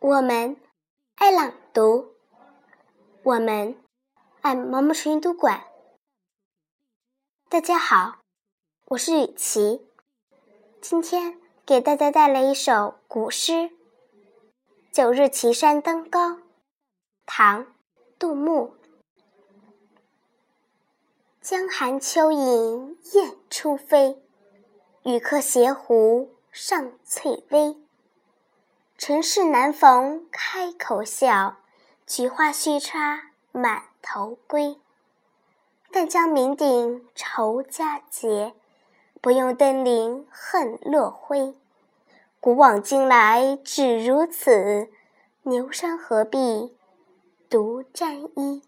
我们爱朗读，我们爱毛毛虫阅读馆。大家好，我是雨琪，今天给大家带来一首古诗《九日岐山登高》，唐·杜牧。江寒秋影雁初飞，与客斜湖上翠微。尘世难逢开口笑，菊花须插满头归。但将酩酊酬佳节，不用登临恨落晖。古往今来只如此，牛山何必独沾衣？